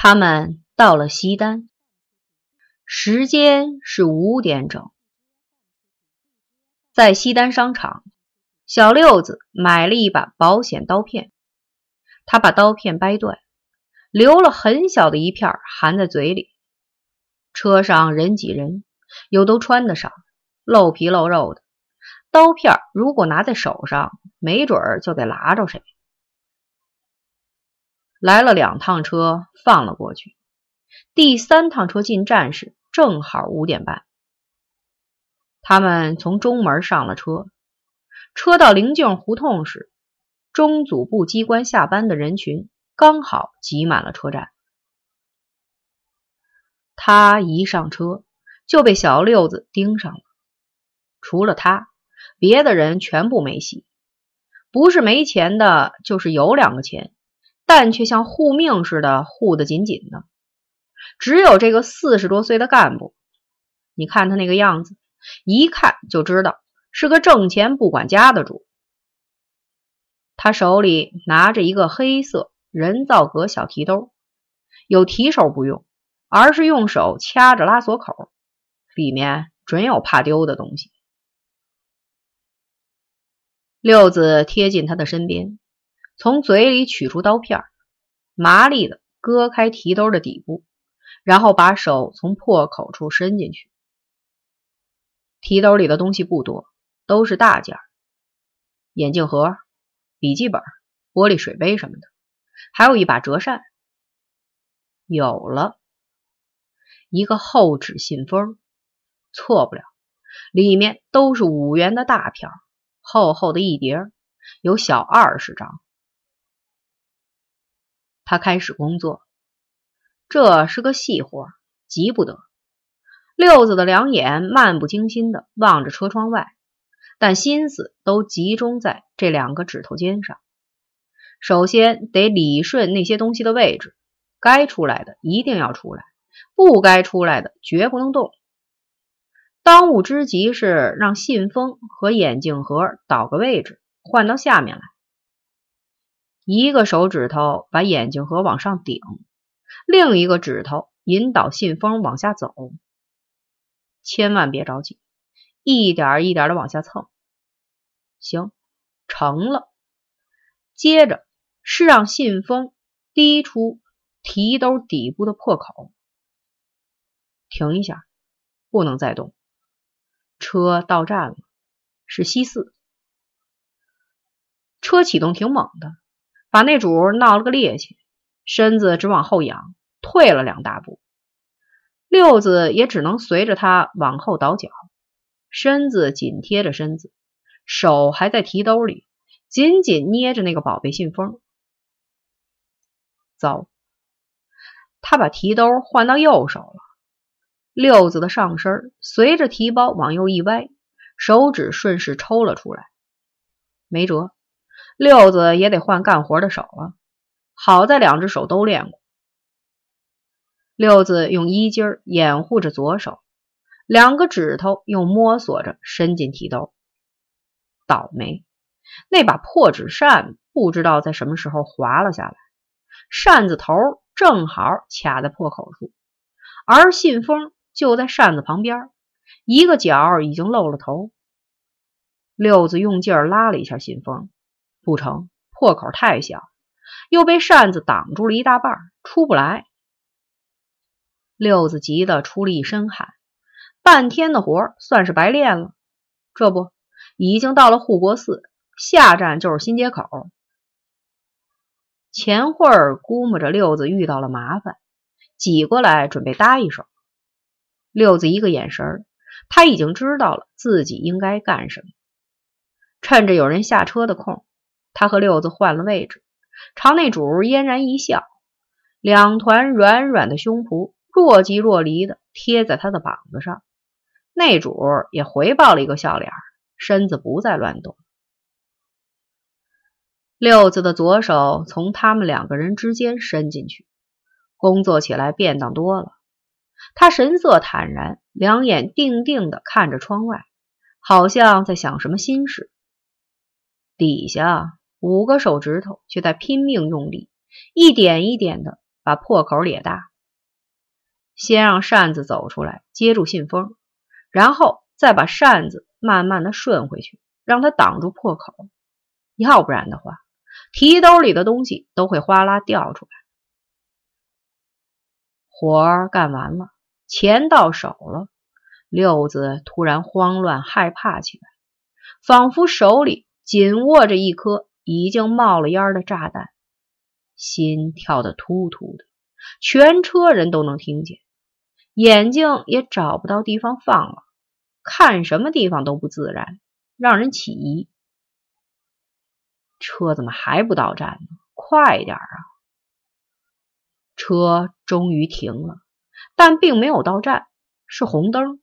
他们到了西单，时间是五点整。在西单商场，小六子买了一把保险刀片，他把刀片掰断，留了很小的一片含在嘴里。车上人挤人，又都穿得少，露皮露肉的，刀片如果拿在手上，没准儿就得拉着谁。来了两趟车，放了过去。第三趟车进站时，正好五点半。他们从中门上了车，车到灵境胡同时，中组部机关下班的人群刚好挤满了车站。他一上车就被小六子盯上了，除了他，别的人全部没戏，不是没钱的，就是有两个钱。但却像护命似的护得紧紧的，只有这个四十多岁的干部，你看他那个样子，一看就知道是个挣钱不管家的主。他手里拿着一个黑色人造革小提兜，有提手不用，而是用手掐着拉锁口，里面准有怕丢的东西。六子贴近他的身边。从嘴里取出刀片，麻利的割开提兜的底部，然后把手从破口处伸进去。提兜里的东西不多，都是大件眼镜盒、笔记本、玻璃水杯什么的，还有一把折扇。有了一个厚纸信封，错不了，里面都是五元的大票，厚厚的一叠，有小二十张。他开始工作，这是个细活，急不得。六子的两眼漫不经心的望着车窗外，但心思都集中在这两个指头尖上。首先得理顺那些东西的位置，该出来的一定要出来，不该出来的绝不能动。当务之急是让信封和眼镜盒倒个位置，换到下面来。一个手指头把眼镜盒往上顶，另一个指头引导信封往下走。千万别着急，一点一点的往下蹭。行，成了。接着是让信封滴出提兜底部的破口。停一下，不能再动。车到站了，是西四。车启动挺猛的。把那主闹了个趔趄，身子直往后仰，退了两大步。六子也只能随着他往后倒脚，身子紧贴着身子，手还在提兜里，紧紧捏着那个宝贝信封。糟，他把提兜换到右手了。六子的上身随着提包往右一歪，手指顺势抽了出来，没辙。六子也得换干活的手了，好在两只手都练过。六子用衣襟掩护着左手，两个指头又摸索着伸进提兜。倒霉，那把破纸扇不知道在什么时候滑了下来，扇子头正好卡在破口处，而信封就在扇子旁边，一个角已经露了头。六子用劲拉了一下信封。不成，破口太小，又被扇子挡住了一大半，出不来。六子急得出了一身汗，半天的活算是白练了。这不，已经到了护国寺，下站就是新街口。钱慧儿估摸着六子遇到了麻烦，挤过来准备搭一手。六子一个眼神，他已经知道了自己应该干什么。趁着有人下车的空。他和六子换了位置，朝那主嫣然一笑，两团软软的胸脯若即若离的贴在他的膀子上。那主也回报了一个笑脸，身子不再乱动。六子的左手从他们两个人之间伸进去，工作起来便当多了。他神色坦然，两眼定定的看着窗外，好像在想什么心事。底下。五个手指头却在拼命用力，一点一点的把破口裂大，先让扇子走出来接住信封，然后再把扇子慢慢的顺回去，让它挡住破口。要不然的话，提兜里的东西都会哗啦掉出来。活干完了，钱到手了，六子突然慌乱害怕起来，仿佛手里紧握着一颗已经冒了烟的炸弹。心跳的突突的，全车人都能听见，眼睛也找不到地方放了，看什么地方都不自然，让人起疑。车怎么还不到站呢？快点啊！车终于停了，但并没有到站，是红灯。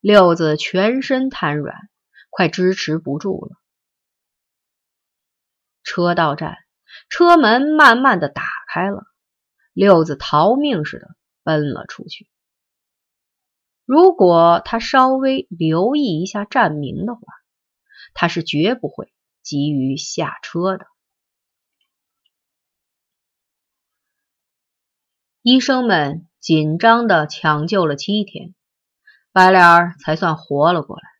六子全身瘫软，快支持不住了。车到站。车门慢慢的打开了，六子逃命似的奔了出去。如果他稍微留意一下站名的话，他是绝不会急于下车的。医生们紧张的抢救了七天，白脸儿才算活了过来。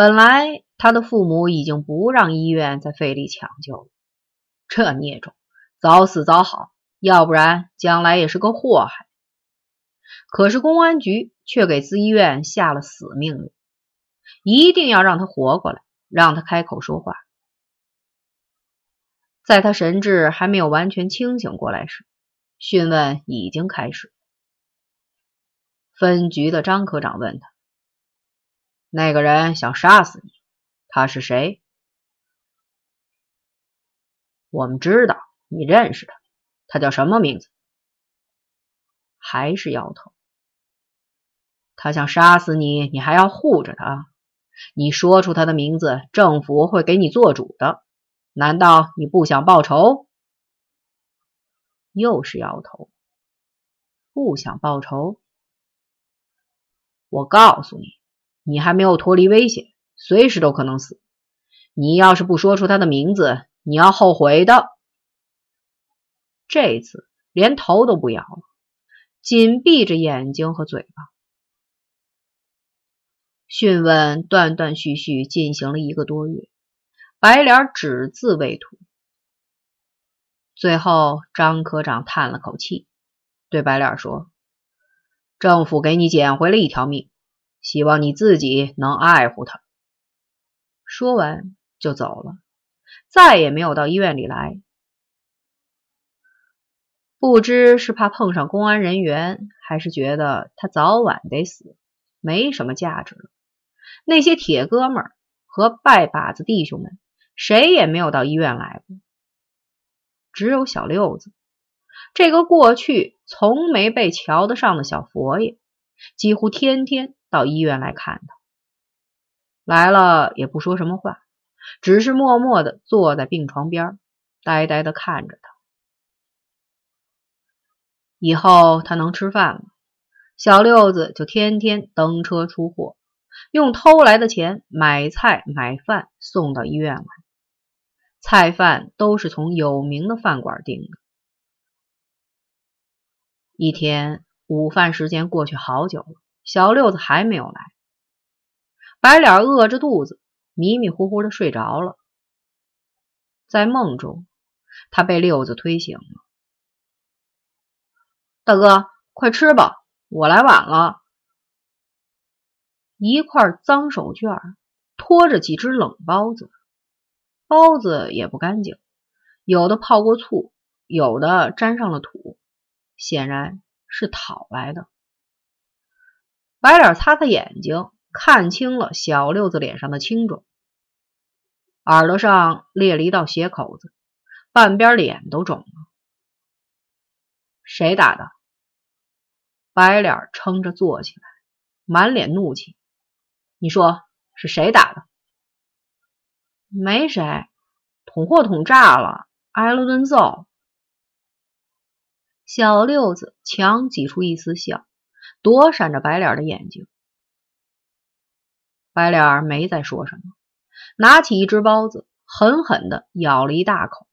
本来他的父母已经不让医院再费力抢救了。这孽种，早死早好，要不然将来也是个祸害。可是公安局却给资医院下了死命令，一定要让他活过来，让他开口说话。在他神志还没有完全清醒过来时，讯问已经开始。分局的张科长问他：“那个人想杀死你，他是谁？”我们知道你认识他，他叫什么名字？还是摇头。他想杀死你，你还要护着他？你说出他的名字，政府会给你做主的。难道你不想报仇？又是摇头。不想报仇？我告诉你，你还没有脱离危险，随时都可能死。你要是不说出他的名字，你要后悔的。这次连头都不摇了，紧闭着眼睛和嘴巴。讯问断断续续进行了一个多月，白脸只字未吐。最后，张科长叹了口气，对白脸说：“政府给你捡回了一条命，希望你自己能爱护他。”说完就走了。再也没有到医院里来，不知是怕碰上公安人员，还是觉得他早晚得死，没什么价值了。那些铁哥们儿和拜把子弟兄们，谁也没有到医院来过。只有小六子，这个过去从没被瞧得上的小佛爷，几乎天天到医院来看他。来了也不说什么话。只是默默的坐在病床边，呆呆的看着他。以后他能吃饭了，小六子就天天蹬车出货，用偷来的钱买菜买饭送到医院来。菜饭都是从有名的饭馆订的。一天午饭时间过去好久了，小六子还没有来，白脸饿着肚子。迷迷糊糊的睡着了，在梦中，他被六子推醒了。大哥，快吃吧，我来晚了。一块脏手绢拖着几只冷包子，包子也不干净，有的泡过醋，有的沾上了土，显然是讨来的。白脸擦擦眼睛，看清了小六子脸上的青肿。耳朵上裂了一道血口子，半边脸都肿了。谁打的？白脸撑着坐起来，满脸怒气。你说是谁打的？没谁，捅货捅炸了，挨了顿揍。小六子强挤出一丝笑，躲闪着白脸的眼睛。白脸没再说什么。拿起一只包子，狠狠的咬了一大口。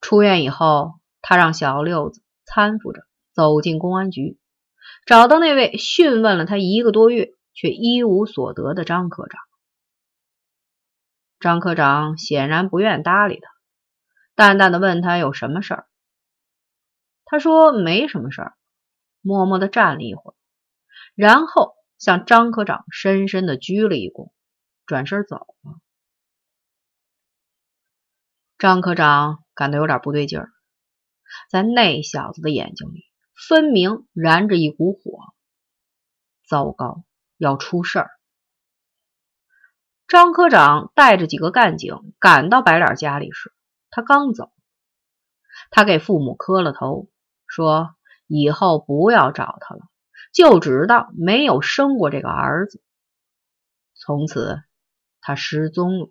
出院以后，他让小六子搀扶着走进公安局，找到那位讯问了他一个多月却一无所得的张科长。张科长显然不愿搭理他，淡淡的问他有什么事儿。他说没什么事儿，默默的站了一会儿，然后向张科长深深的鞠了一躬，转身走了。张科长感到有点不对劲儿，在那小子的眼睛里，分明燃着一股火。糟糕，要出事儿！张科长带着几个干警赶到白脸家里时，他刚走，他给父母磕了头，说以后不要找他了，就知道没有生过这个儿子。从此，他失踪了。